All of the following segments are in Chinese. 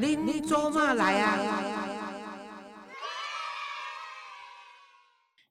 恁做嘛来啊？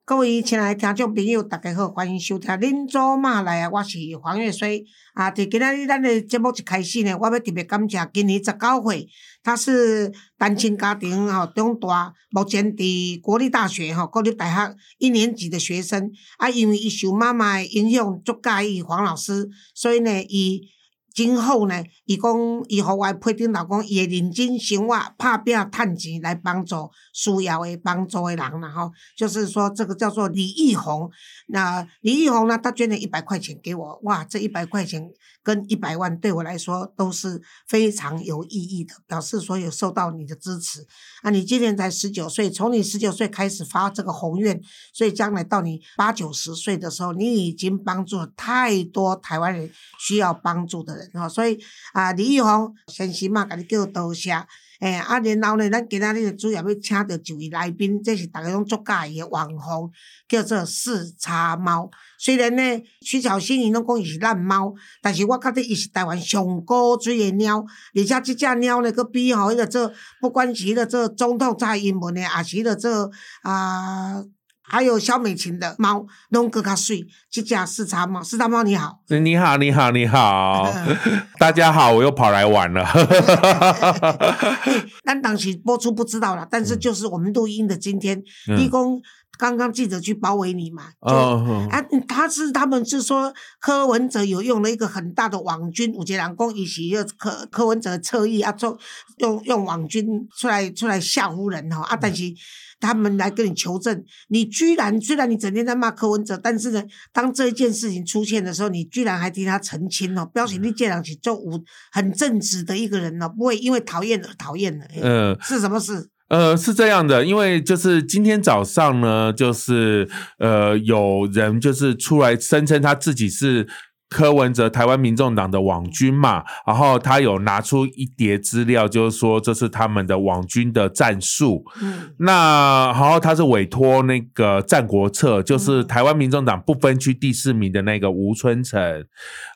各位亲爱的听众朋友，大家好，欢迎收听《恁做嘛来啊》，我是黄月水。啊，伫今仔日咱的节目一开始呢，我要特别感谢今年十九岁，他是单亲家庭吼长大，目前伫国立大学吼国立大学一年级的学生。啊，因为伊受妈妈的影响，足介意黄老师，所以呢，伊。今后呢，伊讲伊互我配顶老公，伊会认真生活、拍拼趁钱来帮助需要的帮助的人然后。就是说，这个叫做李易宏。那李易宏呢，他捐了一百块钱给我，哇，这一百块钱跟一百万对我来说都是非常有意义的，表示说有受到你的支持。啊，你今年才十九岁，从你十九岁开始发这个宏愿，所以将来到你八九十岁的时候，你已经帮助了太多台湾人需要帮助的人。哈，所以啊，李玉峰先生嘛，给你叫多谢。诶，啊，然后呢，咱今仔日主要要请到一位来宾，这是逐个拢足介意诶网红，叫做四叉猫。虽然呢，徐小新伊拢讲伊是烂猫，但是我觉得伊是台湾上高水诶猫，而且即只猫呢，佮比吼迄个做，不管是迄个做总统蔡英文诶，也是迄个做啊。还有肖美琴的猫，拢更加水。这家四叉猫，四叉猫你好，你好，你好，你好，大家好，我又跑来玩了。但当时播出不知道了，但是就是我们录音的今天，义工刚刚记者去包围你嘛，就啊，他是他们是说柯文哲有用了一个很大的网军，五杰两公一起又柯柯文哲侧翼啊，做用用网军出来出来吓唬人哈啊，但是。他们来跟你求证，你居然虽然你整天在骂柯文哲，但是呢，当这一件事情出现的时候，你居然还替他澄清哦，表示你这样子就无很正直的一个人哦，不会因为讨厌而讨厌的。嗯，是什么事？呃，是这样的，因为就是今天早上呢，就是呃，有人就是出来声称他自己是。柯文哲，台湾民众党的网军嘛，然后他有拿出一叠资料，就是说这是他们的网军的战术。嗯，那然后他是委托那个《战国策》，就是台湾民众党不分区第四名的那个吴春成，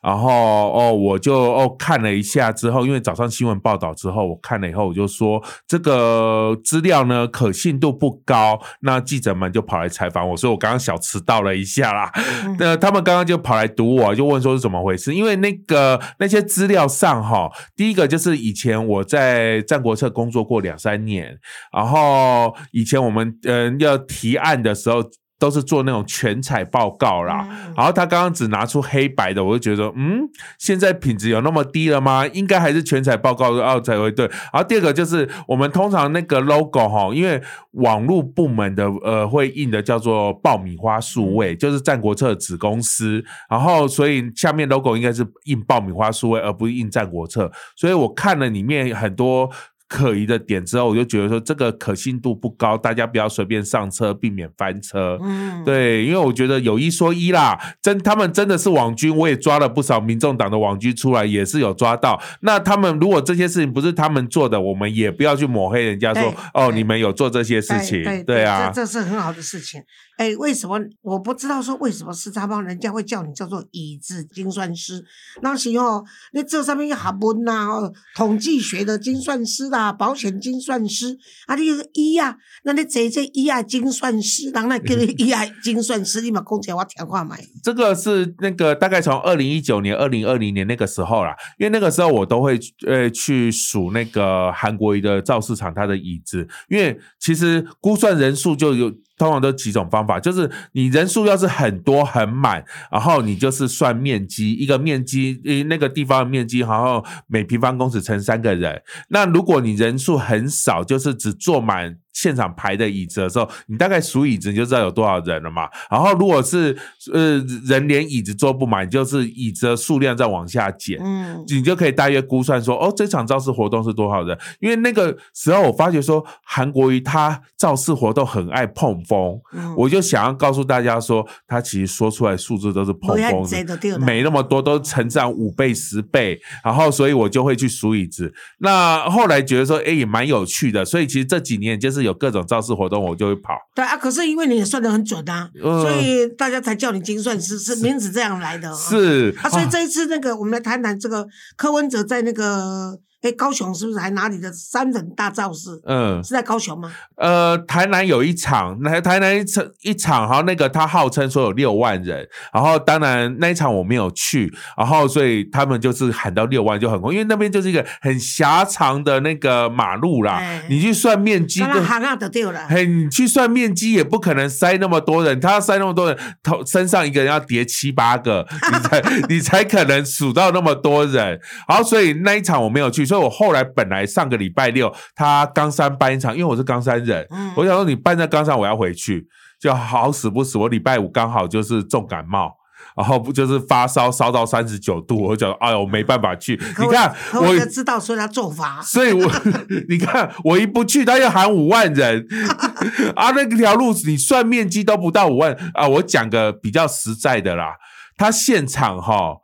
然后哦，我就哦看了一下之后，因为早上新闻报道之后，我看了以后，我就说这个资料呢可信度不高，那记者们就跑来采访我，所以我刚刚小迟到了一下啦。那他们刚刚就跑来堵我，就问。说是怎么回事？因为那个那些资料上哈，第一个就是以前我在战国策工作过两三年，然后以前我们嗯要提案的时候。都是做那种全彩报告啦，然后他刚刚只拿出黑白的，我就觉得，嗯，现在品质有那么低了吗？应该还是全彩报告哦才会对。然后第二个就是我们通常那个 logo 哈，因为网络部门的呃会印的叫做爆米花数位，就是战国策子公司，然后所以下面 logo 应该是印爆米花数位，而不是印战国策。所以我看了里面很多。可疑的点之后，我就觉得说这个可信度不高，大家不要随便上车，避免翻车。嗯，对，因为我觉得有一说一啦，真他们真的是网军，我也抓了不少民众党的网军出来，也是有抓到。那他们如果这些事情不是他们做的，我们也不要去抹黑人家说哦，你们有做这些事情，对啊，这这是很好的事情。哎，为什么我不知道说为什么是他帮人家会叫你叫做椅子精算师？那时候那这上面有学问呐，统计学的精算师啦。啊，保险精算师啊，你个医啊，那你这这医啊精算师，人来叫你 医啊精算师，你嘛讲起来我听话买。这个是那个大概从二零一九年、二零二零年那个时候啦，因为那个时候我都会呃去数那个韩国一个造市场它的椅子，因为其实估算人数就有。通常都几种方法，就是你人数要是很多很满，然后你就是算面积，一个面积，呃，那个地方的面积，然后每平方公尺乘三个人。那如果你人数很少，就是只坐满。现场排的椅子的时候，你大概数椅子你就知道有多少人了嘛。然后如果是呃人连椅子坐不满，就是椅子的数量在往下减，嗯，你就可以大约估算说，哦，这场造势活动是多少人？因为那个时候我发觉说，韩国瑜他造势活动很爱碰风，我就想要告诉大家说，他其实说出来数字都是碰风的，没那么多，都成长五倍十倍。然后所以我就会去数椅子。那后来觉得说，哎，也蛮有趣的。所以其实这几年就是。有各种造势活动，我就会跑。对啊，可是因为你也算的很准啊，所以大家才叫你精算师，是名字这样来的。是啊，所以这一次那个，我们来谈谈这个柯文哲在那个哎，高雄是不是还哪里的三人大造势？嗯，是在高雄吗？呃，台南有一场，台台南一场一场，然后那个他号称说有六万人，然后当然那一场我没有去，然后所以他们就是喊到六万就很空，因为那边就是一个很狭长的那个马路啦，哎你去算面积都。刚刚行啊就对了。嘿，你去算面积也不可能塞那么多人，他要塞那么多人，头身上一个人要叠七八个，你才 你才可能数到那么多人。然后所以那一场我没有去，所以我后来本来上个礼拜六他冈山办一场，因为我是冈山人，嗯我想说你办在冈山我要回去，就好死不死我礼拜五刚好就是重感冒。然后不就是发烧烧到三十九度，我就哎呦我没办法去。你看我就知道，所以他做法。所以我 你看，我一不去，他又喊五万人 啊，那条路你算面积都不到五万啊。我讲个比较实在的啦，他现场哈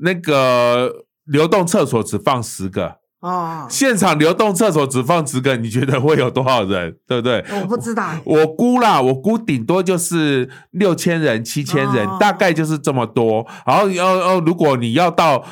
那个流动厕所只放十个，哦，现场流动厕所只放十个，你觉得会有多少人？对不对？我不知道。我估啦，我估顶多就是六千人、七千人，哦大概就是这么多。然后要要，如果你要到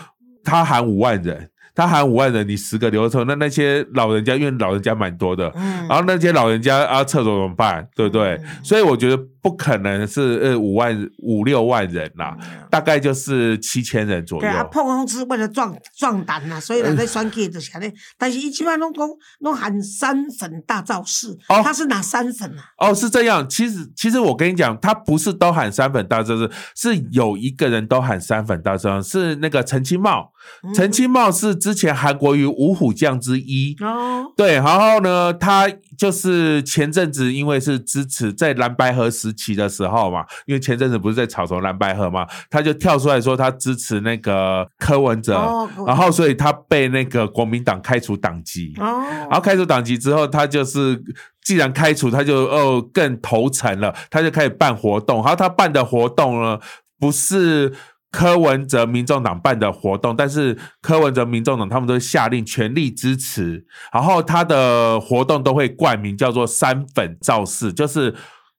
他喊五万人，他喊五万人，你十个流程，那那些老人家，因为老人家蛮多的，嗯然后那些老人家啊，厕所怎么办？对不对？嗯所以我觉得不可能是呃五万五六万人啦，大概就是七千人左右嗯对。啊，破空是为了壮壮胆呐，所以人在选举就是安尼。但是伊即摆拢讲拢喊三粉大造势，哦他是哪三粉啊？哦，是这样。其实，其实我跟你讲，他不是都喊三粉大造势，是有一个人都喊三粉大造势，是那个陈清茂。嗯陈清茂是之前韩国瑜五虎将之一。哦，对，然后呢，他就是前阵子因为是支持在蓝白河时期的时候嘛，因为前阵子不是在吵什么蓝白河嘛，他就跳出来说他支持那个柯文哲，哦然后所以他被那个国民党开除党籍。哦，然后开除党籍之后，他就是既然开除，他就哦更投诚了，他就开始办活动。然后他办的活动呢，不是柯文哲民众党办的活动，但是柯文哲民众党他们都下令全力支持，然后他的活动都会冠名叫做“三粉造势”，就是。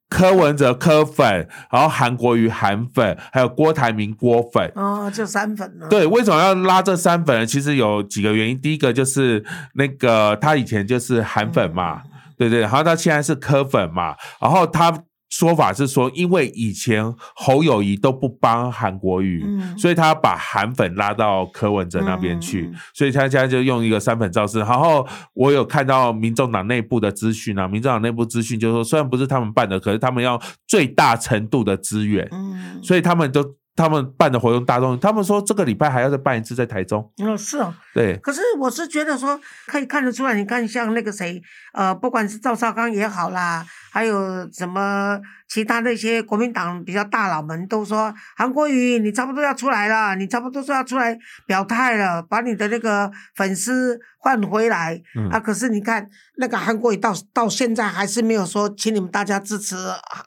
柯文哲柯粉，然后韩国瑜韩粉，还有郭台铭郭粉，哦，就三粉了。对，为什么要拉这三粉呢？其实有几个原因。第一个就是那个他以前就是韩粉嘛，嗯对对，然后他现在是柯粉嘛，然后他说法是说，因为以前侯友谊都不帮韩国瑜，嗯所以他把韩粉拉到柯文哲那边去，所以他现在就用一个三粉造势。然后我有看到民众党内部的资讯啊，民众党内部资讯就是说，虽然不是他们办的，可是他们要最大程度的支援，嗯，所以他们都他们办的活动大众，他们说这个礼拜还要再办一次在台中。嗯是哦。对，可是我是觉得说，可以看得出来，你看像那个谁，呃，不管是赵少康也好啦，还有什么其他那些国民党比较大佬们都说，韩国瑜你差不多要出来了，你差不多是要出来表态了，把你的那个粉丝换回来、嗯啊。可是你看那个韩国瑜到到现在还是没有说，请你们大家支持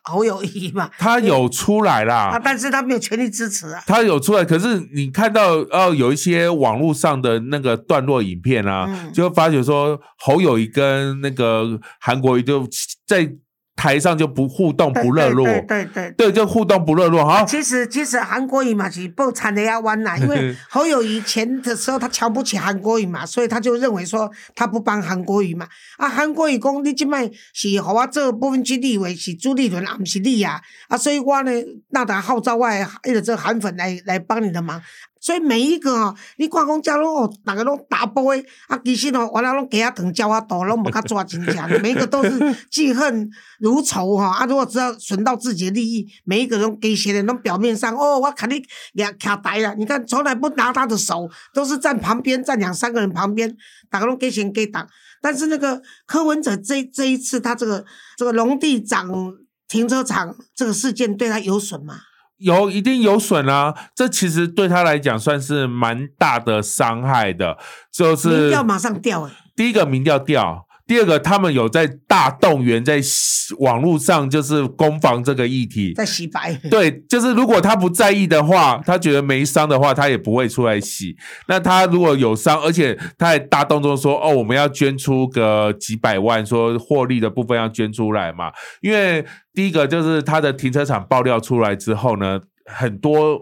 侯友谊嘛，他有出来啊，啦。但是他没有全力支持啊。他有出来，可是你看到哦，有一些网络上的那个段落影片啊，嗯就会发觉说侯友谊跟那个韩国瑜就在台上就不互动不热络，对对对就互动不热络。哈，其实其实韩国语嘛是不惨的要弯啦，因为侯友谊前的时候他瞧不起韩国语嘛，所以他就认为说他不帮韩国语嘛。啊，韩国瑜讲你即摆是互我做部分区立委是朱立伦，啊，毋是你啊，啊，所以我呢那得号召我的迄个这个韩粉来来帮你的忙。所以每一个哦，你看讲遮拢哦，大家拢打波的，啊，其实哦，原来拢鸡仔肠鸟仔肚，拢无较抓真正，每一个都是记恨如仇哈、啊，如果只要损到自己的利益，每一个人给些的拢表面上哦，我肯定也卡台了。你看，从来不拿他的手，都是站旁边，站两三个人旁边，大家拢给钱给党。但是那个柯文哲这这一次，他这个这个农地长停车场这个事件，对他有损吗？有一定有损啊，这其实对他来讲算是蛮大的伤害的，就是民调马上掉哎、第一个民调掉，第二个他们有在大动员在网络上就是攻防这个议题。在洗白。对，就是如果他不在意的话，他觉得没伤的话，他也不会出来洗。那他如果有伤，而且他还大动作说：“哦，我们要捐出个几百万，说获利的部分要捐出来嘛。”因为第一个就是他的停车场爆料出来之后呢，很多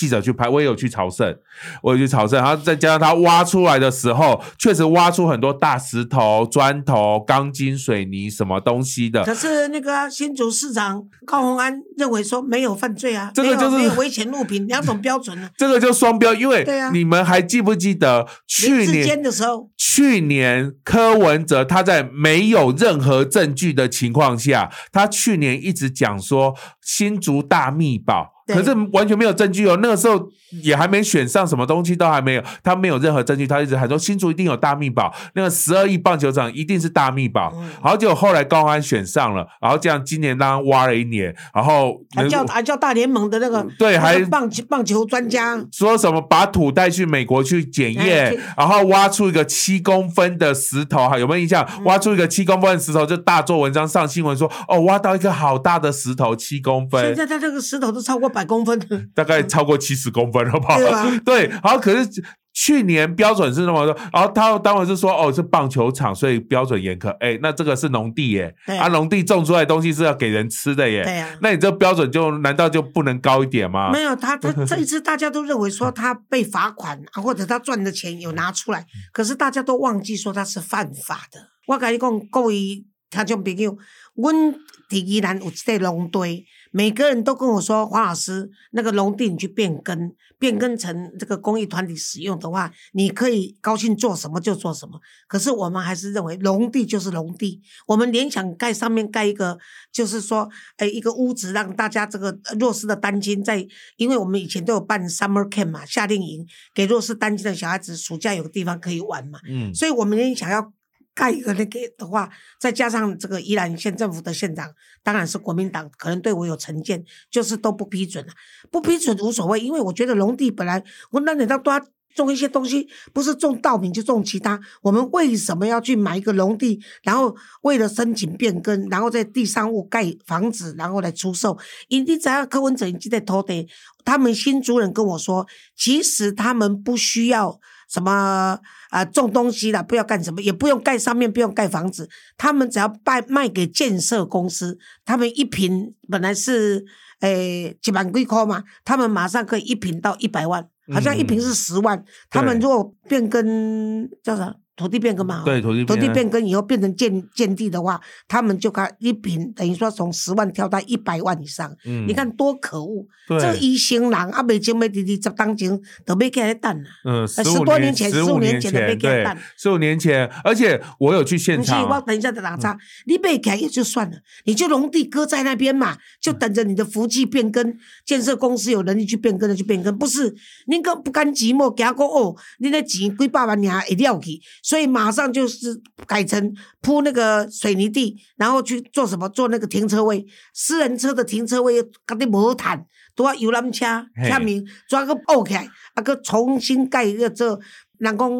记者去拍，我也有去朝圣，我有去朝圣，然后再加上他挖出来的时候，确实挖出很多大石头、砖头、钢筋、水泥什么东西的。可是那个新竹市长高鸿安认为说没有犯罪啊，这个就是没有危险物品，两种标准呢。这个就双标，因为对啊你们还记不记得去年？的时候，去年柯文哲他在没有任何证据的情况下，他去年一直讲说新竹大密宝，对可是完全没有证据哦。那个时候也还没选上，什么东西都还没有，他没有任何证据，他一直喊说新竹一定有大密宝，那个十二亿棒球场一定是大密宝。嗯久后结果后来高安选上了，然后这样今年当然挖了一年，然后还叫还叫大联盟的那个对还那个棒球棒球专家，说什么把土带去美国去检验，哎然后挖出一个七公分的石头，哈，有没有印象？嗯挖出一个七公分的石头，就大做文章上新闻说，哦，挖到一个好大的石头，七公分现分，在他这个石头都超过百公分，大概超过七十公分，好不好？对吧 对，然后可是。去年标准是那么多，然后他当然是说哦是棒球场，所以标准严苛。哎，那这个是农地耶，对啊农地种出来的东西是要给人吃的耶。对呀那你这标准就难道就不能高一点吗？没有他，他 这一次大家都认为说他被罚款啊，或者他赚的钱有拿出来，可是大家都忘记说他是犯法的。我跟你讲，各位听众朋友，阮伫宜兰有一块农地，每个人都跟我说，黄老师，那个农地你去变更，变更成这个公益团体使用的话，你可以高兴做什么就做什么。可是我们还是认为农地就是农地，我们联想盖上面盖一个，就是说，哎，一个屋子让大家这个呃弱势的单亲在，因为我们以前都有办 summer camp 嘛，夏令营，给弱势单亲的小孩子暑假有个地方可以玩嘛，嗯，所以我们联想要。盖一个那个的话，再加上这个宜兰县政府的县长，当然是国民党，可能对我有成见，就是都不批准了。不批准无所谓，因为我觉得农地本来我那你到都要种一些东西，不是种稻米就种其他。我们为什么要去买一个农地，然后为了申请变更，然后在地上物盖房子，然后来出售？因你只要柯文哲已经在土地，他们新族人跟我说，其实他们不需要。什么啊、种东西啦，不要干什么，也不用盖上面，不用盖房子，他们只要卖卖给建设公司，他们一平本来是诶几万几块嘛，他们马上可以一平到一百万，好像一平是十万，他们如果变更叫啥土地变更嘛，对土地土地变变更以后变成建建地的话，他们就看一平等于说从十万跳到一百万以上，嗯你看多可恶！这医生人啊，未经要伫二十当前，都没给他等啊。嗯，十多年前十15年年前都没给他蛋，十五年前，而且我有去现不是，我场，等一下再打岔。你被改也就算了，你就农地搁在那边嘛，就等着你的福气变更，建设公司有能力去变更的去变更。不是，你个不甘寂寞，给他讲哦，你那钱几百万尔会了去，所以马上就是改成铺那个水泥地，然后去做什么？做那个停车位，私人车的停车位搞得无毯，都要游览车嘿下面抓个爆起来，啊个重新盖一个这，人讲。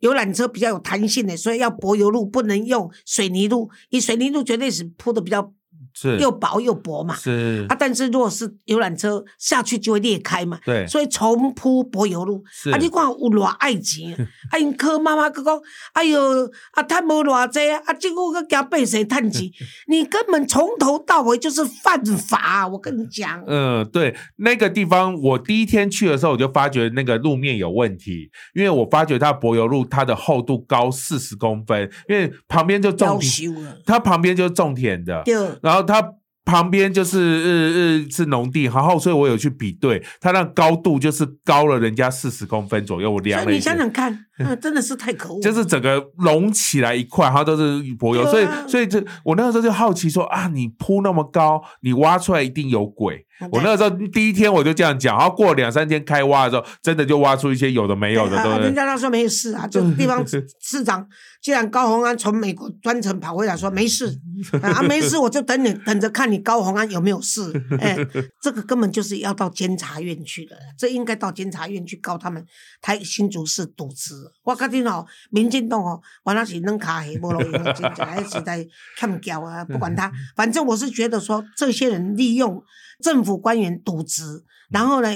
游览车比较有弹性的，所以要柏油路，不能用水泥路。你水泥路绝对是铺的比较是又薄又薄嘛。是啊，，但是如果是游览车下去就会裂开嘛。对，所以重铺柏油路，啊，你看有偌爱钱，啊，因柯妈妈佮讲，哎哟，啊，赚无偌济啊，啊，结果佮惊被谁趁钱，你根本从头到尾就是犯法，我跟你讲。嗯，对，那个地方我第一天去的时候，我就发觉那个路面有问题，因为我发觉它柏油路它的厚度高四十公分，因为旁边就种田，它旁边就是种田的，对，然后它旁边就是呃呃是农地，然后所以我有去比对，它那高度就是高了人家四十公分左右，我量了一下。想想看，啊，真的是太可恶。就是整个隆起来一块，它都是柏油，所以所以这我那个时候就好奇说啊，你铺那么高，你挖出来一定有鬼。我那个时候第一天我就这样讲，然后过两三天开挖的时候，真的就挖出一些有的没有的，啊对不对？人家他说没事啊，就地方市长，既然高鸿安从美国专程跑回来说没事 啊，没事，我就等你等着看你高鸿安有没有事。哎，这个根本就是要到监察院去了，这应该到监察院去告他们台新竹市渎职。我跟你哦，民进党哦，原来是扔卡黑，无路用，真正还是在看教啊，不管他，反正我是觉得说，这些人利用政府官员渎职，然后呢。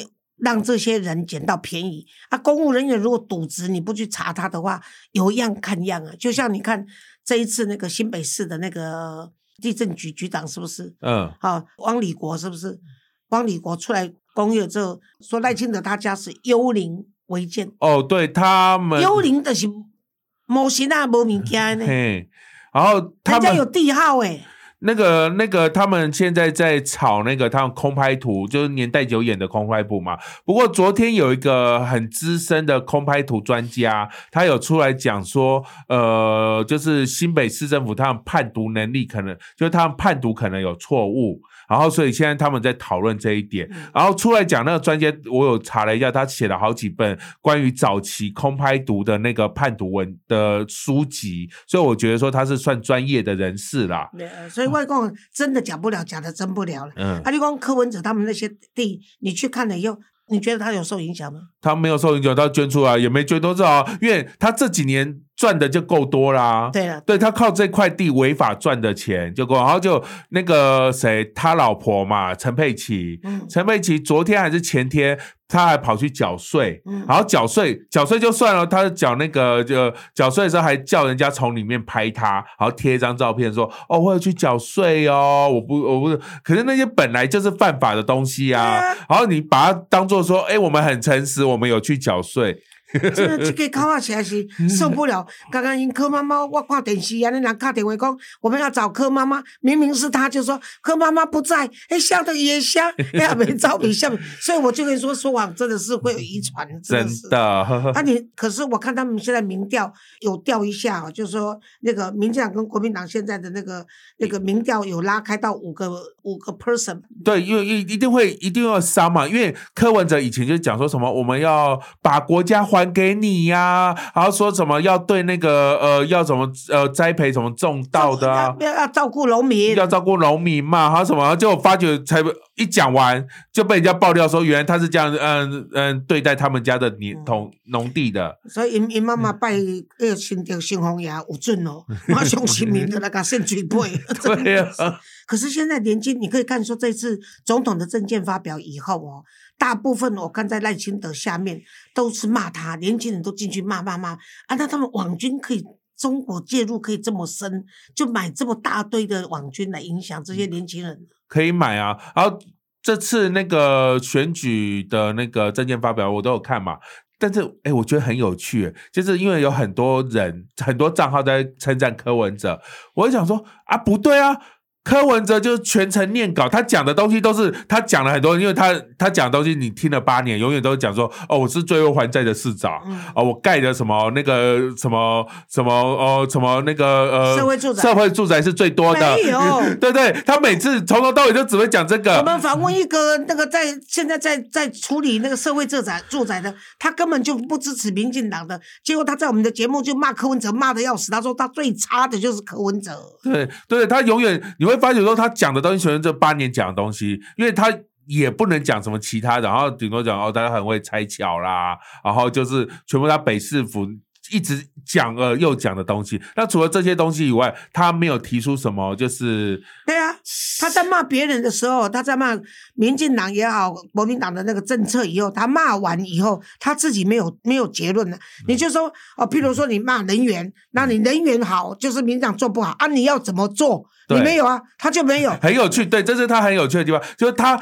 让这些人捡到便宜啊！公务人员如果渎职，你不去查他的话，有样看样啊。就像你看这一次那个新北市的那个地震局局长是不是？嗯，啊，汪礼国是不是？汪礼国出来公有之后，说赖清德他家是幽灵违建，哦，对他们幽灵的是无神啊，无物件呢，嘿，然后他们家有地号诶，那个那个，他们现在在炒那个他们空拍图，就是年代久远的空拍图嘛。不过昨天有一个很资深的空拍图专家，他有出来讲说，呃，就是新北市政府他们判读能力可能，就是他们判读可能有错误。然后，所以现在他们在讨论这一点。然后出来讲那个专家，我有查了一下，他写了好几本关于早期空拍读的那个判读文的书籍，所以我觉得说他是算专业的人士啦。所以外公真的讲不了，假的真不了了。嗯，阿里光柯文哲他们那些地，你去看了以后，你觉得他有受影响吗？他没有受影响，他捐出来也没捐多少，因为他这几年。赚的就够多啦，对了，对他靠这块地违法赚的钱就够，然后就那个谁，他老婆嘛，陈佩琪，陈佩琪昨天还是前天，他还跑去缴税，然后缴税，缴税就算了，他缴那个就缴税的时候还叫人家从里面拍他，然后贴一张照片说，哦，我要去缴税哦，我不，我不是，可是那些本来就是犯法的东西啊，然后你把它当做说，哎，我们很诚实，我们有去缴税。这个这个考啊，实在是受不了。刚刚因柯妈妈，我看电视啊，那人打电话讲，我们要找柯妈妈，明明是他，就说柯妈妈不在，哎，笑的也笑，哎，没照片笑，所以我就跟你说，说谎真的是会有遗传，真的。那你可是我看他们现在民调有调一下，就是说那个民进党跟国民党现在的那个那个民调有拉开到五个五个 person。对，因为一一定会一定要伤嘛，因为柯文哲以前就讲说什么，我们要把国家还。给你呀，然后说什么要对那个呃要怎么呃栽培什么种稻的啊，要要照顾农民，要照顾农民嘛，还有什么？就发觉才一讲完就被人家爆料说，原来他是这样嗯嗯对待他们家的年同农地的。所以因因妈妈拜那个新的新红牙有准哦，马上新民的那个先举杯。对呀。可是现在年轻，你可以看说这次总统的政见发表以后哦。大部分我看在赖清德下面都是骂他，年轻人都进去骂骂骂啊！那他们网军可以中国介入可以这么深，就买这么大堆的网军来影响这些年轻人，可以买啊！然后这次那个选举的那个证件发表我都有看嘛，但是哎，我觉得很有趣，就是因为有很多人很多账号在称赞柯文哲，我就想说啊，不对啊。柯文哲就是全程念稿，他讲的东西都是他讲了很多，因为他他讲的东西你听了八年，永远都是讲说哦，我是最后还债的市长，哦，我盖的什么那个什么什么哦，什么那个呃社会住宅，社会住宅是最多的，对对，他每次从头到尾就只会讲这个。我们访问一个那个在现在在在处理那个社会住宅住宅的，他根本就不支持民进党的，结果他在我们的节目就骂柯文哲骂的要死，他说他最差的就是柯文哲，对对，他永远你。会发觉说他讲的东西全是这八年讲的东西，因为他也不能讲什么其他的，然后顶多讲哦，大家很会拆桥啦，然后就是全部他北市府一直讲了又讲的东西。那除了这些东西以外，他没有提出什么，就是对啊，他在骂别人的时候，他在骂民进党也好，国民党的那个政策以后，他骂完以后，他自己没有没有结论了。你就说哦，譬如说你骂人员，那你人员好，就是民党做不好啊，你要怎么做？你没有啊，他就没有。很有趣，对，这是他很有趣的地方，就是他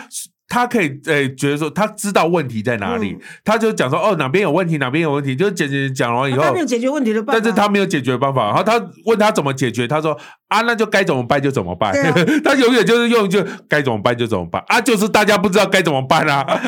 他可以诶觉得说他知道问题在哪里，他就讲说哦哪边有问题哪边有问题，就解决讲完以后，他没有解决问题的办法，但是他没有解决办法，然后他问他怎么解决，他说啊那就该怎么办就怎么办，他永远就是用就该怎么办就怎么办。啊，就是大家不知道该怎么办啊，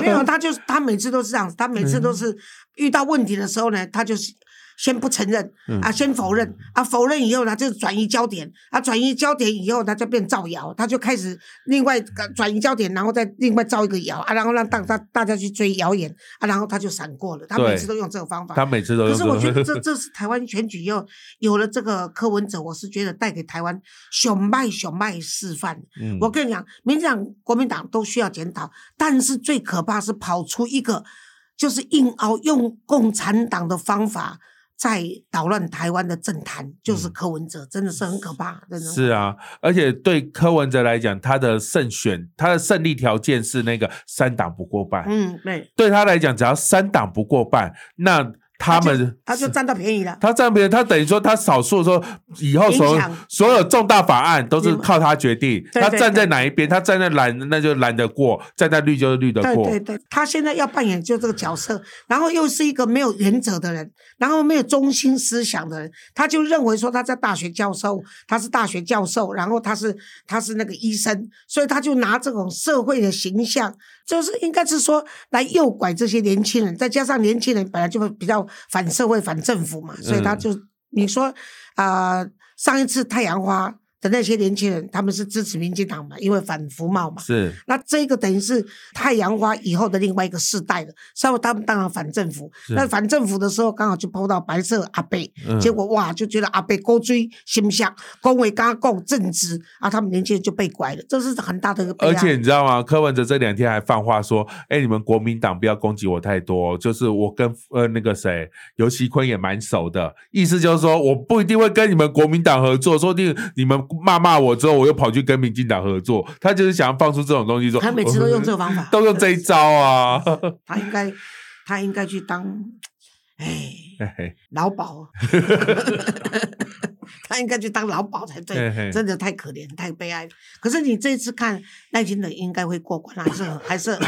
没有，他就是他每次都是这样，他每次都是遇到问题的时候呢，他就是。先不承认啊，先否认啊，否认以后呢，就转移焦点啊，转移焦点以后，他就变造谣，他就开始另外转移焦点，然后再另外造一个谣啊，然后让大大大家去追谣言啊，然后他就闪过了。他每次都用这个方法，他每次都。可是我觉得这 这是台湾选举又有了这个柯文哲，我是觉得带给台湾熊卖熊卖示范。我跟你讲，民进党、国民党都需要检讨，但是最可怕是跑出一个就是硬凹用共产党的方法。在捣乱台湾的政坛，就是柯文哲，真的是很可怕，真的。是啊，而且对柯文哲来讲，他的胜选，他的胜利条件是那个三党不过半。嗯，对。对他来讲，只要三党不过半，那。他们他就占到便宜了。他占便宜，他等于说他少数的时候，以后所有所有重大法案都是靠他决定。他站在哪一边，他站在蓝那就蓝得过，站在绿就是绿的过。对对对，他现在要扮演就这个角色，然后又是一个没有原则的人，然后没有中心思想的人，他就认为说他在大学教授，他是大学教授，然后他是他是那个医生，所以他就拿这种社会的形象，就是应该是说来诱拐这些年轻人，再加上年轻人本来就会比较反社会、反政府嘛，所以他就、你说啊、呃上一次太阳花的那些年轻人，他们是支持民进党嘛，因为反服贸嘛，是那这个等于是太阳花以后的另外一个世代了，稍微他们当然反政府。那反政府的时候，刚好就碰到白色阿贝，嗯结果哇，就觉得阿贝勾追形象，恭维刚共正直啊，他们年轻人就被拐了，这是很大的一个悲哀。而且你知道吗？柯文哲这两天还放话说：“哎，你们国民党不要攻击我太多，就是我跟呃那个谁尤其坤也蛮熟的，意思就是说我不一定会跟你们国民党合作，说不定你们骂骂我之后，我又跑去跟民进党合作。他就是想要放出这种东西说，他每次都用这个方法，都用这一招啊。他应该他应该去当，哎，嘿嘿劳保。他应该去当劳保才对，真的太可怜、太悲哀了。可是你这次看赖清德应该会过关，还是很 还是很，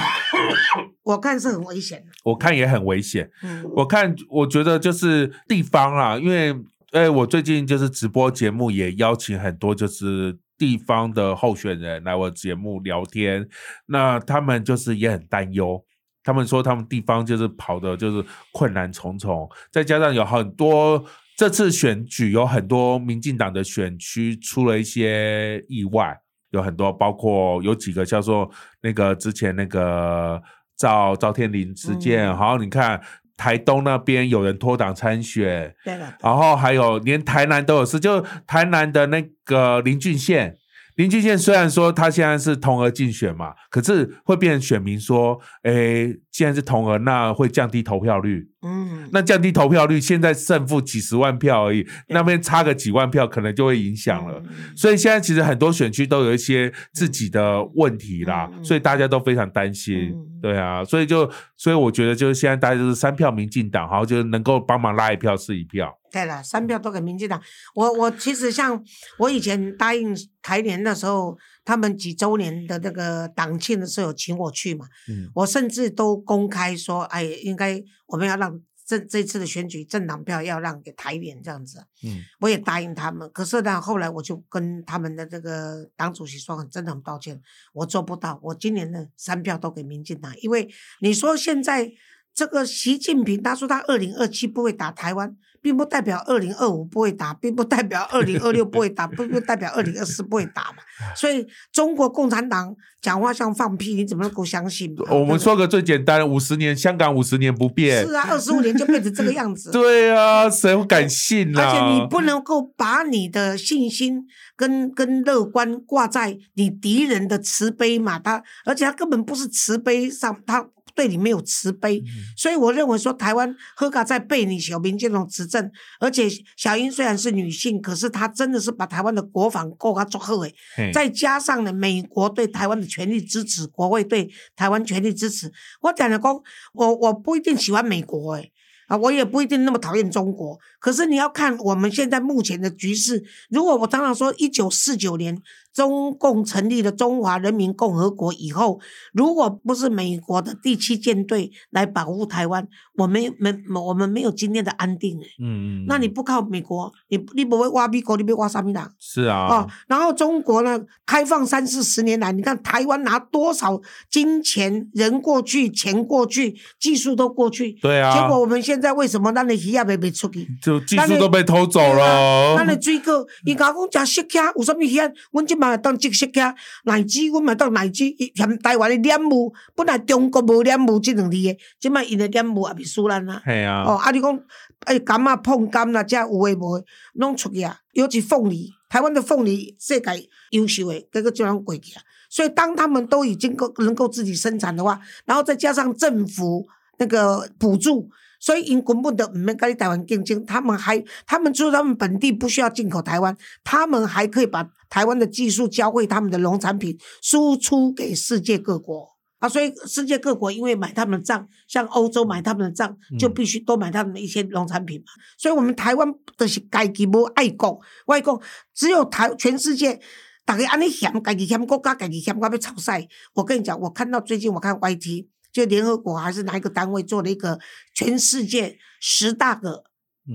我看是很危险的。我看也很危险。嗯，我看，我觉得就是地方啊，因为呃，我最近就是直播节目也邀请很多就是地方的候选人来我节目聊天，那他们就是也很担忧。他们说他们地方就是跑的就是困难重重，再加上有很多这次选举有很多民进党的选区出了一些意外，有很多包括有几个叫做那个之前那个赵赵天林事件，嗯好像你看台东那边有人脱党参选，对了，然后还有连台南都有事，就台南的那个林俊宪，林俊宪虽然说他现在是同额竞选嘛，可是会变成选民说，诶，既然是同额，那会降低投票率。嗯，那降低投票率，现在胜负几十万票而已，那边差个几万票，可能就会影响了。嗯所以现在其实很多选区都有一些自己的问题啦，所以大家都非常担心。嗯对啊，所以就所以我觉得就是现在大家就是三票民进党，好，就是能够帮忙拉一票是一票。对了，三票都给民进党。我我其实像我以前答应台联的时候，他们几周年的那个党庆的时候有请我去嘛，嗯我甚至都公开说，哎，应该我们要让这这次的选举政党票要让给台联这样子。嗯我也答应他们，可是呢，后来我就跟他们的这个党主席说，很真的很抱歉，我做不到，我今年的三票都给民进党，因为你说现在这个习近平他说他二零二七不会打台湾，并不代表二零二五不会打，并不代表二零二六不会打，并不代表二零二四不会打嘛。所以中国共产党讲话像放屁，你怎么能够相信？我们说个最简单的，五十年香港五十年不变是。啊，二十五年就变成这个样子。对啊，谁会敢信啊？而且你不能够把你的信心跟跟乐观挂在你敌人的慈悲嘛，他而且他根本不是慈悲上，他对你没有慈悲，所以我认为说台湾喝咖在被你小民这种执政，而且小英虽然是女性，可是她真的是把台湾的国防够他做好诶，再加上呢，美国对台湾的全力支持，国会对台湾全力支持。我讲的讲，我我不一定喜欢美国、诶，啊，我也不一定那么讨厌中国。可是你要看我们现在目前的局势，如果我常常说，一九四九年中共成立了中华人民共和国以后，如果不是美国的第七舰队来保护台湾，我们没我们没有今天的安定、欸。嗯嗯，那你不靠美国，你你不会挖美国，你不会挖沙米党？是啊，哦，然后中国呢，开放三四十年来，你看台湾拿多少金钱、人过去、钱过去、技术都过去，对啊，结果我们现在为什么咱的鱼也没没出去？就技术都被偷走了。咱的水果，伊甲我讲食客有啥物鱼？阮即嘛会当食食客奶鸡，阮嘛当奶鸡，嫌台湾的染污，本来中国无染污即两字的，即摆因的染污也未输咱啊。系啊，哦，啊，你讲，哎，柑啊、碰柑啦，遮有诶无诶，拢出去啊。尤其凤梨，台湾的凤梨世界优秀诶，结果就让过去啊。所以，当他们都已经够能够自己生产的话，然后再加上政府那个补助，所以因根本都唔免跟你台湾竞争，他们还他们除了他们本地不需要进口台湾，他们还可以把台湾的技术教会他们的农产品输出给世界各国。啊，所以世界各国因为买他们的账，像欧洲买他们的账，就必须多买他们的一些农产品嘛。所以，我们台湾的是家己无爱国，外国只有台全世界大家安尼嫌家己嫌国家，家己嫌我要炒赛。我跟你讲，我看到最近我看 YT，就联合国还是哪一个单位做了一个全世界十大个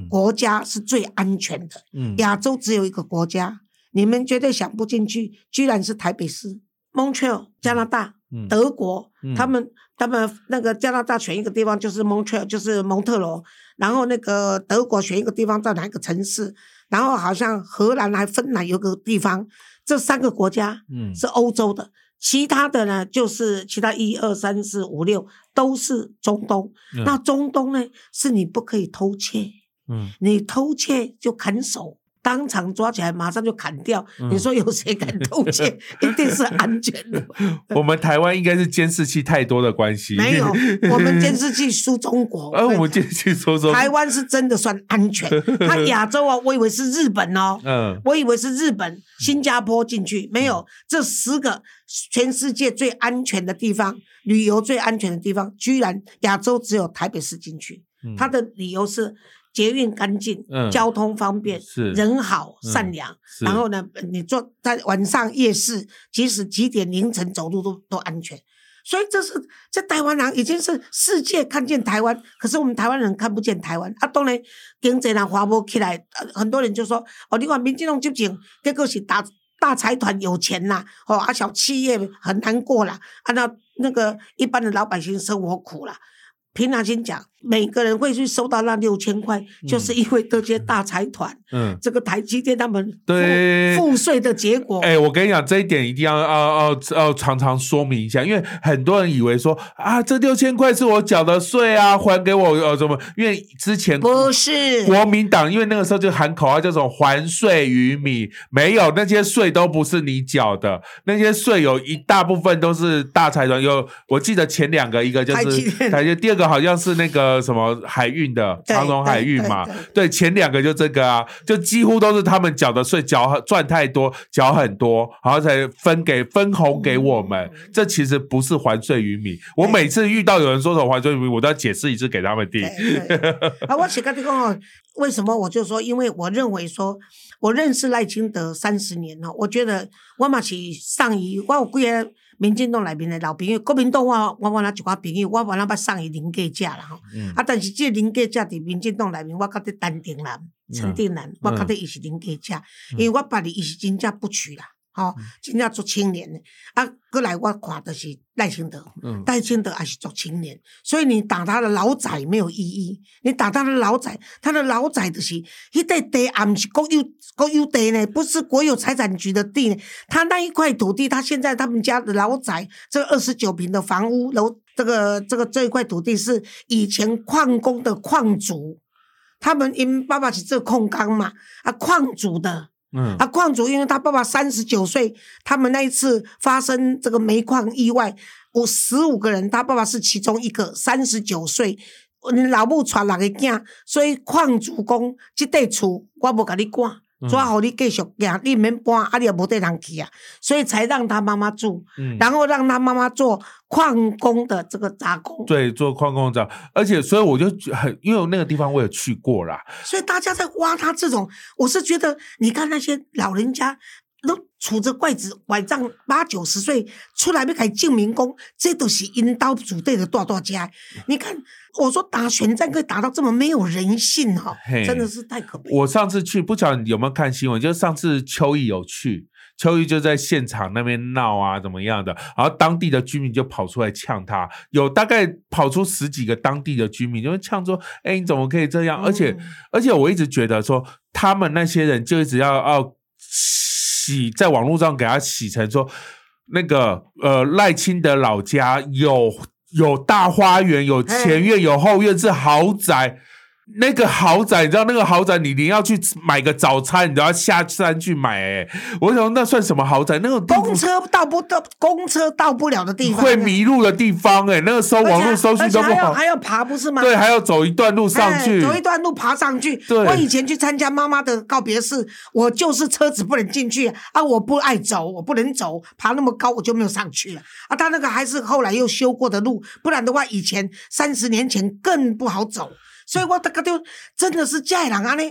国家是最安全的，亚洲只有一个国家，你们绝对想不进去，居然是台北市 Montreal 加拿大。德国，他们他们那个加拿大选一个地方就是 Montreal，就是蒙特罗，然后那个德国选一个地方在哪一个城市，然后好像荷兰还芬兰有个地方，这三个国家是欧洲的，其他的呢就是其他一二三四五六都是中东，那中东呢是你不可以偷窃，你偷窃就砍手。当场抓起来，马上就砍掉。你说有谁敢偷窃？一定是安全的。我们台湾应该是监视器太多的关系。没有，我们监视器输中国。呃，我们监视器输中。台湾是真的算安全。他亚洲啊，我以为是日本哦。嗯。我以为是日本、新加坡进去，没有。这十个全世界最安全的地方，旅游最安全的地方，居然亚洲只有台北市进去。他的理由是。捷运干净，交通方便，人好善良，然后呢，你坐在晚上夜市，即使几点凌晨走路都都安全。所以这是在台湾人已经是世界看见台湾，可是我们台湾人看不见台湾。啊，当然经济人划不起来，很多人就说：哦，你看民进党执政，结果是大大财团有钱啦，哦，啊小企业很难过啦，啊那那个一般的老百姓生活苦了。凭良心讲，每个人会去收到那六千块，就是因为这些大财团，嗯，这个台积电他们对赋税的结果。哎，我跟你讲，这一点一定要要要要常常说明一下，因为很多人以为说啊，这六千块是我缴的税啊，还给我呃什么？因为之前不是国民党，因为那个时候就喊口号叫做“还税于民”，没有那些税都不是你缴的，那些税有一大部分都是大财团。有我记得前两个，一个就是台积，第二个。好像是那个什么海运的长荣海运嘛，对，前两个就这个啊，就几乎都是他们缴的税，缴赚太多，缴很多，然后才分给分红给我们。这其实不是还税于民。我每次遇到有人说什么还税于民，我都要解释一次给他们听。啊，我写个这个，为什么我就说，因为我认为说，我认识赖清德三十年了，我觉得我嘛是上一我有几个。民进党内面的老朋友，国民党我我我那一寡朋友，我原来捌送伊零价价啦吼，啊，但是这零价价伫民进党内面，我觉得淡定啦，陈定南，我觉得伊是零价价，因为我捌伊伊是真正不取啦。吼，真正做青年的，啊，过来我看的是赖清德，赖清德还是做青年，所以你打他的老仔没有意义，你打他的老仔，他的老仔的是，迄块地啊，不是国有国有地呢，不是国有财产局的地呢，他那一块土地，他现在他们家的老仔，这二十九平的房屋楼，这个这个这一块土地是以前矿工的矿主，他们因爸爸是做矿工嘛，啊，矿主的。嗯，啊，矿主因为他爸爸三十九岁，他们那一次发生这个煤矿意外，有十五个人，他爸爸是其中一个，三十九岁，老母传六个囝，所以矿主讲，这块厝我无甲你管。主要好你继续行，你免搬，啊，你也无得人去啊，所以才让他妈妈住，然后让他妈妈做矿工的这个杂工。对，做矿工杂，而且所以我就很，因为那个地方我也去过啦。所以大家在挖他这种，我是觉得，你看那些老人家。都杵着拐子拐杖，八九十岁出来要开证明工，这都是引导组队的大大家。你看，我说打选战可以打到这么没有人性哈，真的是太可悲。我上次去，不晓得有没有看新闻，就是上次秋意有去，秋意就在现场那边闹啊，怎么样的，然后当地的居民就跑出来呛他，有大概跑出十几个当地的居民，就呛说：“哎，你怎么可以这样？”而且，而且我一直觉得说，他们那些人就一直要要。洗在网络上给他洗成说，那个呃赖清德老家有有大花园，有前院，有后院，是豪宅。那个豪宅，你知道那个豪宅，你连要去买个早餐，你都要下山去买。哎，我想那算什么豪宅？那个公车到不到，公车到不了的地方，会迷路的地方。哎，那个时候网络搜讯都不好，还要爬不是吗？对，还要走一段路上去，走一段路爬上去。我以前去参加妈妈的告别式，我就是车子不能进去啊，我不爱走，我不能走，爬那么高我就没有上去了啊。他那个还是后来又修过的路，不然的话，以前三十年前更不好走。所以我大家就真的是家人啊呢。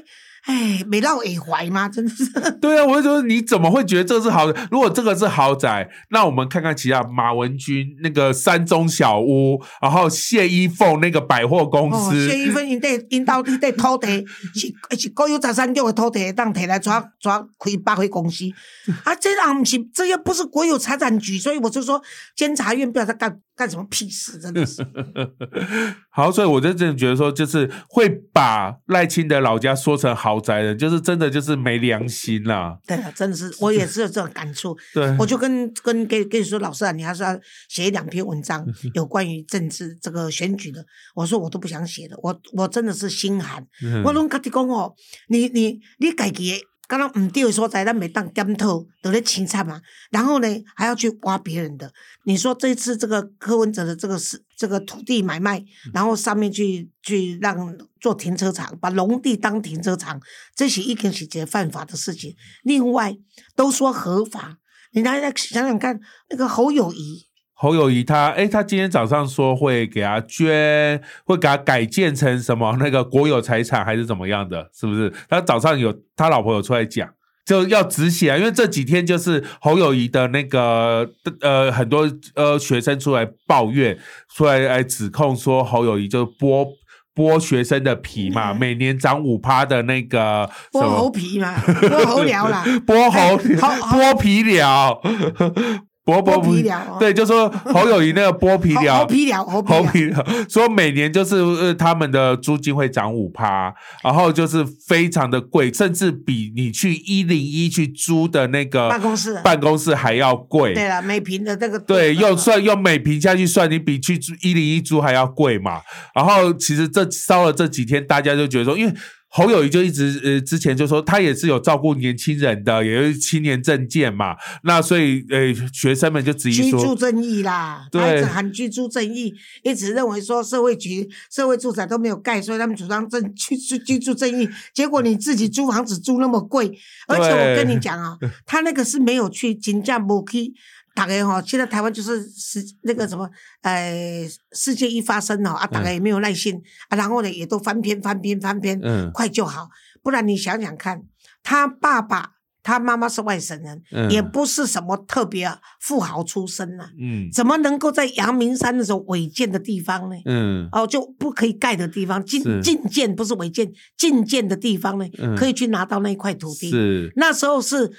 哎，没到耳怀吗？真的是。对啊，我就说你怎么会觉得这是豪宅？如果这个是豪宅，那我们看看其他马文君那个山中小屋，然后谢依凤那个百货公司。谢依凤因在因到底在土地是是国有财产局的土地，当提来抓抓开百货公司。啊，这样不是，这又不是国有财产局，所以我就说监察院不要再干干什么屁事，真的是。好，所以我就真的觉得说，就是会把赖清德老家说成豪宅的，就是真的就是没良心啦。对啊，真的是，我也是有这种感触。对，我就跟跟跟跟你说，老师啊，你还是要写两篇文章，有关于政治这个选举的。我说我都不想写的，我我真的是心寒。我拢跟你讲哦，你你你改己刚刚唔对的所在，咱每当检讨，都在清菜嘛。然后呢，还要去挖别人的。你说这次这个柯文哲的这个是这个土地买卖，然后上面去去让做停车场，把农地当停车场，这些一定是件犯法的事情。另外都说合法，你大家想想看，那个侯友谊。侯友谊他哎，他今天早上说会给他捐，会给他改建成什么那个国有财产还是怎么样的，是不是？他早上有他老婆有出来讲，就要止血啊，因为这几天就是侯友谊的那个呃很多呃学生出来抱怨，出来来指控说侯友谊就剥剥学生的皮嘛，每年长五趴的那个剥猴皮嘛，剥猴疗啦，剥猴剥皮疗。剥皮疗，对，就说侯友谊那个剥皮疗，剥皮疗，剥皮寮，说每年就是呃他们的租金会涨五趴，然后就是非常的贵，甚至比你去一零一去租的那个办公室办公室还要贵。对了，每平的这个对，用算用每平下去算，你比去租一零一租还要贵嘛。然后其实这烧了这几天，大家就觉得说，因为。侯友谊就一直呃，之前就说他也是有照顾年轻人的，也是青年证件嘛。那所以呃，学生们就质疑说居住正义啦，对，一直喊居住正义，一直认为说社会局社会住宅都没有盖，所以他们主张正居住居住正义。结果你自己租房子租那么贵，而且我跟你讲啊，他那个是没有去金价摩去。大概哈，现在台湾就是世那个什么，呃，事件一发生哦，啊，大概也没有耐心啊，然后呢，也都翻篇翻篇翻篇，嗯，快就好，不然你想想看，他爸爸他妈妈是外省人，也不是什么特别富豪出身呐，嗯，怎么能够在阳明山那种违建的地方呢？嗯，哦，就不可以盖的地方，禁禁建不是违建，禁建的地方呢，可以去拿到那一块土地，是。那时候是。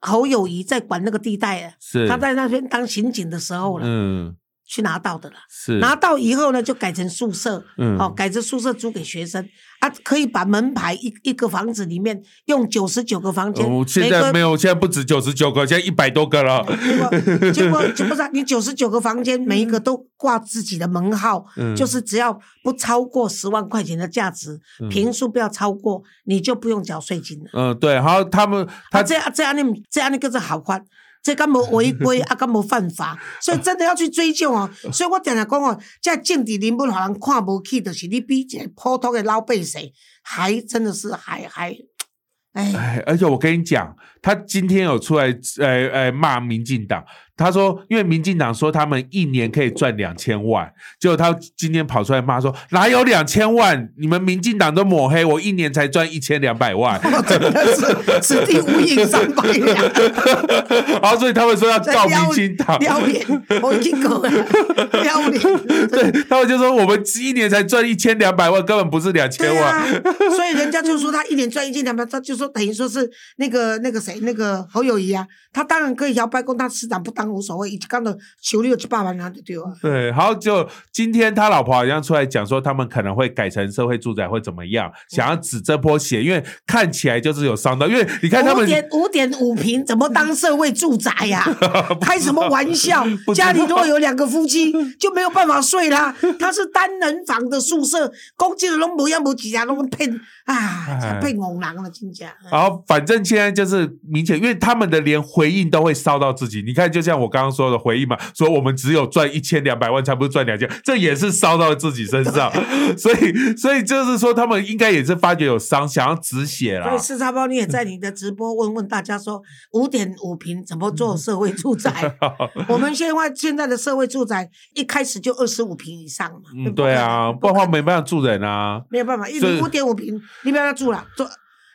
侯友谊在管那个地带，他在那边当刑警的时候了。去拿到的了，是。拿到以后呢，就改成宿舍，嗯，哦，改成宿舍租给学生，啊，可以把门牌一一个房子里面用九十九个房间，现在没有，现在不止九十九个，现在一百多个了。结果 结果不是你九十九个房间，每一个都挂自己的门号，就是只要不超过十万块钱的价值，平数不要超过，你就不用缴税金了。嗯，对，好，他们他这样这样你这样你个是好宽。这敢无违规 啊？敢无犯法？所以真的要去追究哦。所以我常常讲哦，这政治人物让人看不起，就是你比一个普通的老百姓还真的是还还。哎，而且我跟你讲，他今天有出来，呃呃骂民进党。他说，因为民进党说他们一年可以赚两千万，结果他今天跑出来骂说，哪有两千万？你们民进党都抹黑我，一年才赚一千两百万，真的是此地无银三百两。然 后所以他们说要告民进党，要脸，我已经够了，要脸。对他们就说我们一年才赚一千两百万，根本不是两千万。所以人家就说他一年赚一千两百，他就说等于说是那个那个谁。谁那个侯友谊啊，他当然可以摇摆讲他市长不当无所谓，一刚的求六七八万他就对啊。对，好，就今天他老婆好像出来讲说，他们可能会改成社会住宅，会怎么样？想要指这波血，因为看起来就是有伤到，因为你看他们五点五点五平怎么当社会住宅呀、开什么玩笑家里如果有两个夫妻，就没有办法睡啦。他是单人房的宿舍，公鸡的拢无样无几啊，拢骗哎啊，骗红狼了，真假。然后反正现在就是明显，因为他们的连回应都会烧到自己。你看，就像我刚刚说的回应嘛，说我们只有赚一千两百万，才不是赚两千，这也是烧到自己身上。所以，所以就是说，他们应该也是发觉有伤，想要止血啦所以。四叉包你也在你的 直播问问大家说，五点五平怎么做社会住宅？我们现在现在的社会住宅一开始就二十五平以上嘛。嗯，对啊，不然的话没办法住人啊。没有办法，一五点五平，你不要住了。做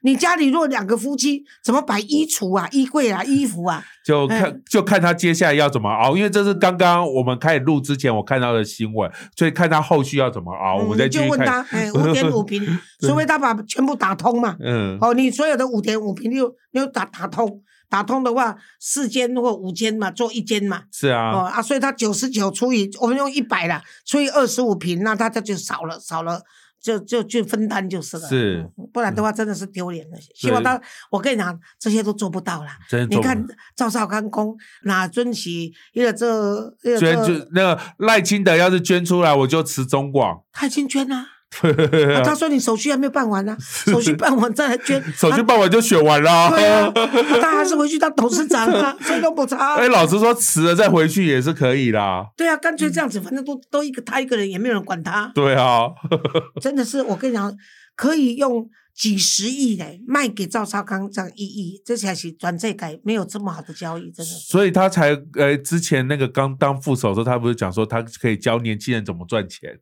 你家里如果两个夫妻，怎么摆衣橱啊、衣柜啊、衣服啊？就看嗯就看他接下来要怎么熬，因为这是刚刚我们开始录之前我看到的新闻，所以看他后续要怎么熬，我们再继续看。就问他，哎，五点五平，除非他把全部打通嘛。嗯，哦，你所有的五点五平，又又打打通，打通的话，四间或五间嘛，做一间嘛。是啊，哦啊，所以他九十九除以我们用一百啦，除以二十五平，那他这就少了少了，就就去分担就是了。是嗯，不然的话真的是丢脸了。希望他，我跟你讲，这些都做不到啦。真的做不你看赵少康公哪尊起一个这一个捐这就那个赖清德要是捐出来，我就辞中广。他已经捐了、啊 他说你手续还没有办完呢、手续办完再来捐。手续办完就选完了。对啊，他还是回去当董事长啊，所以都不差。哎，老实说，辞了再回去也是可以啦。对啊，干脆这样子，反正都都一个他一个人，也没有人管他。对啊，真的是，我跟你讲，可以用几十亿来卖给赵少康这样一亿，这才是转这改没有这么好的交易，真的。所以他才呃，之前那个刚当副手的时候，他不是讲说他可以教年轻人怎么赚钱？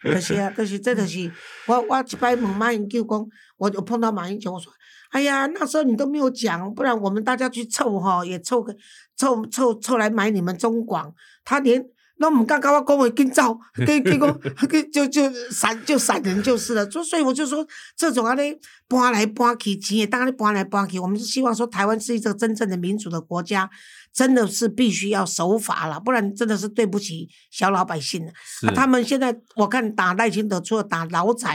可是啊，可是这就是我我一摆问马英九讲，我就碰到马英九，我说，哎呀，那时候你都没有讲，不然我们大家去凑哈，也凑个凑凑凑来买你们中广，他连。那唔敢甲我讲话，紧走，结结果就就闪就闪人就是了。所所以我就说，这种啊咧搬来搬去，钱也当然搬来搬去。我们是希望说，台湾是一个真正的民主的国家，真的是必须要守法了，不然真的是对不起小老百姓了。是啊，他们现在我看打赖清德，除了打老仔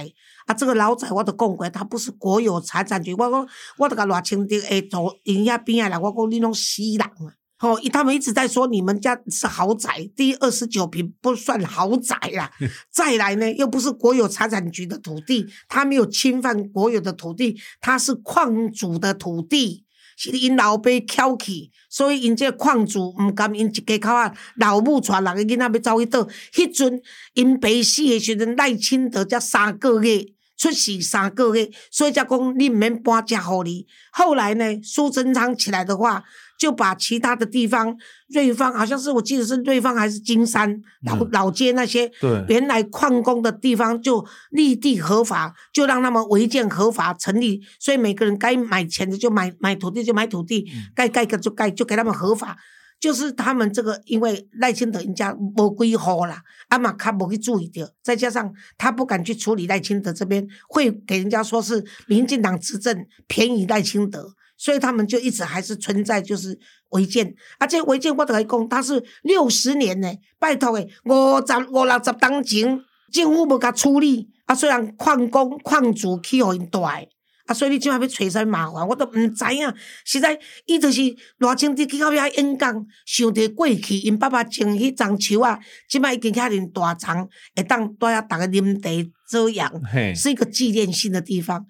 啊，这个老仔我都讲过，他不是国有财产局。我讲，我都甲赖清德诶，走因遐边啊啦，我讲你拢死人啊！哦，他们一直在说你们家是豪宅，第二十九平不算豪宅啦。再来呢，又不是国有财产局的土地，他没有侵犯国有的土地，他是矿主的土地。是因老爸翘起，所以因这矿主毋甘因一家口啊，老母带六个囡仔要走去倒。迄阵因爸死的时阵，赖清德才三个月出事三个月，所以才讲你毋免搬家互你。后来呢，苏贞昌起来的话，就把其他的地方，瑞芳好像是我记得是瑞芳还是金山老、嗯。老街那些，对。原来矿工的地方就立地合法，就让他们违建合法成立，所以每个人该买钱的就买买土地就买土地，该盖个就盖，就给他们合法。就是他们这个，因为赖清德人家无规划啦，阿玛卡无去注意到，再加上他不敢去处理赖清德这边，会给人家说是民进党执政便宜赖清德，所以他们就一直还是存在就是违建，而且违建我都来讲，它是六十年呢，拜托诶，五十五六十当前政府无甲处理，啊，虽然矿工矿主去互因住诶。啊，所以你即摆要找啥麻烦，我都毋知影。实在，伊就是偌清伫去到遐演讲，想着过去因爸爸种迄樟树啊，即摆已经遐尼大丛，会当带遐逐个啉茶做样，嘿，是一个纪念性的地方。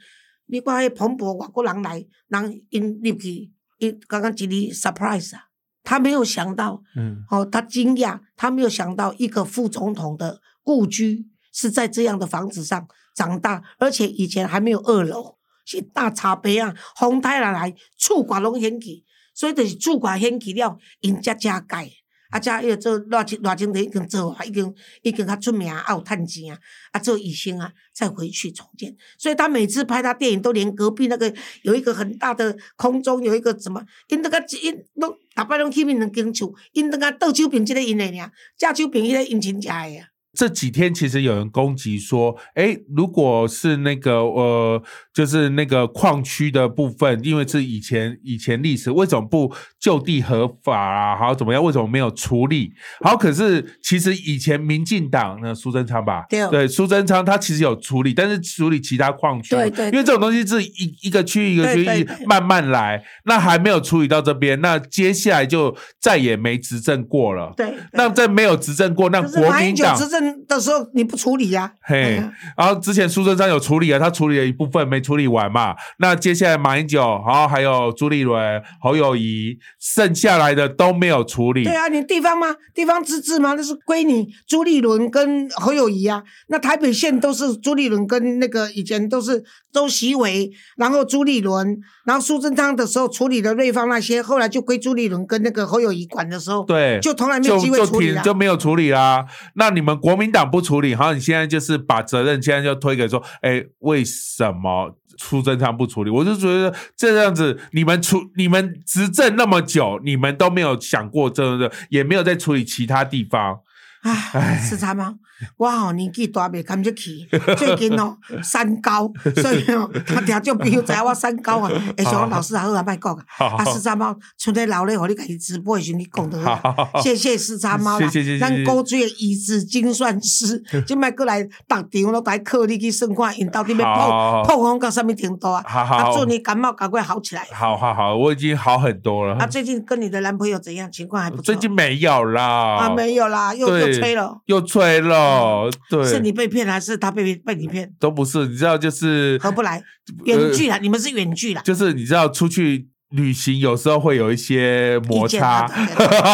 你看迄彭博外国人来，人因入去，伊刚刚一哩 surprise 啊，他没有想到，嗯，哦，他惊讶，他没有想到一个副总统的故居是在这样的房子上长大，而且以前还没有二楼，是大茶杯啊，风台来来，厝管拢掀起，所以就是厝管掀起了，因才加盖。啊，遮迄个做偌清偌清的已经做啊，已经已经较出名啊，有趁钱啊，啊做医生啊，再回去重建。所以他每次拍他电影，都连隔壁那个有一个很大的空中有一个什么，因那个因拢逐摆拢去面两间厝，因那个倒酒瓶即个因的尔，正手边迄个因亲戚的啊。这几天其实有人攻击说，哎，如果是那个呃，就是那个矿区的部分，因为是以前以前历史，为什么不就地合法啊？好怎么样？为什么没有处理？好，可是其实以前民进党呢苏贞昌吧，对苏贞昌他其实有处理，但是处理其他矿区，对对，因为这种东西是一一个区域一个区域慢慢来，那还没有处理到这边，那接下来就再也没执政过了。对，那在没有执政过，那国民党执政。的时候你不处理呀？嘿，然后之前苏贞昌有处理啊，他处理了一部分没处理完嘛。那接下来马英九，然后还有朱立伦、侯友谊，剩下来的都没有处理。对啊，你地方吗？地方自治吗？那是归你朱立伦跟侯友谊啊。那台北县都是朱立伦跟那个以前都是周习伟，然后朱立伦，然后苏贞昌的时候处理了瑞芳那些，后来就归朱立伦跟那个侯友谊管的时候，对，就从来没有机会处理就没有处理啦。那你们国国民党不处理，好，你现在就是把责任现在就推给说，哎，为什么苏贞昌不处理？我就觉得这样子，你们出你们执政那么久，你们都没有想过这个，也没有在处理其他地方。啊，是他吗？我吼年纪大，袂堪得去。最近哦，三高，所以哦，他听就朋友知我三高啊。会想老师好啊，莫讲啊。啊，四叉猫，剩在老咧，互你家己直播的时阵，你讲得好。谢谢四叉猫啦，咱高追的医治精算师，今摆过来逐场都来靠你去算看，因到底要破破风到什么程度啊？啊，祝你感冒赶快好起来。好好好，我已经好很多了。啊，最近跟你的男朋友怎样？情况还不错。最近没有啦。啊，没有啦，又又吹了，又吹了。哦，对，是你被骗还是他被被你骗？都不是，你知道，就是合不来，远距啦，你们是远距啦。就是你知道，出去旅行有时候会有一些摩擦，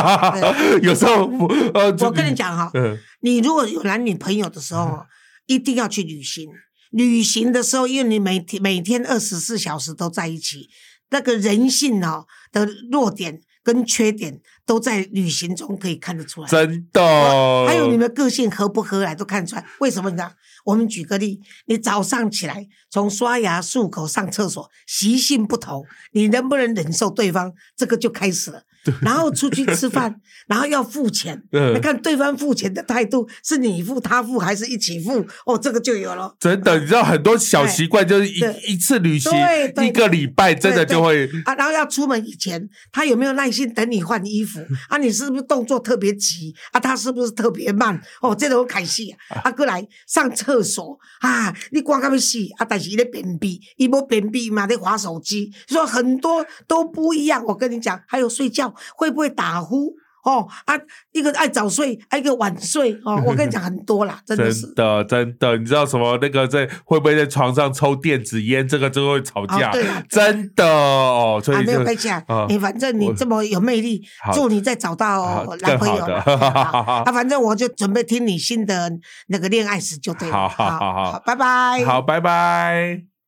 有时候呃，我跟你讲哈，你如果有男女朋友的时候，一定要去旅行。旅行的时候，因为你每天每天二十四小时都在一起，那个人性哦的弱点。跟缺点都在旅行中可以看得出来，真的。还有你们个性合不合来都看出来。为什么呢？我们举个例，你早上起来从刷牙、漱口、上厕所，习性不同，你能不能忍受对方？这个就开始了。然后出去吃饭，然后要付钱，你看对方付钱的态度是你付他付还是一起付？哦，这个就有了。真的，你知道很多小习惯，就是一一次旅行一个礼拜，真的就会啊。然后要出门以前，他有没有耐心等你换衣服？啊，你是不是动作特别急？啊，他是不是特别慢？哦，这种开戏啊。啊，过来上厕所啊，你光干么死啊？但是伊咧便秘，伊无便秘嘛，咧划手机，说很多都不一样。我跟你讲，还有睡觉。会不会打呼？哦啊，一个爱早睡，一个晚睡哦。我跟你讲很多啦，真的是真的真的。你知道什么？那个在会不会在床上抽电子烟？这个就会吵架。对真的哦。所以没有关系啊。你反正你这么有魅力，祝你再找到男朋友。啊，反正我就准备听你新的那个恋爱史就对了。好好好好，拜拜。好，拜拜。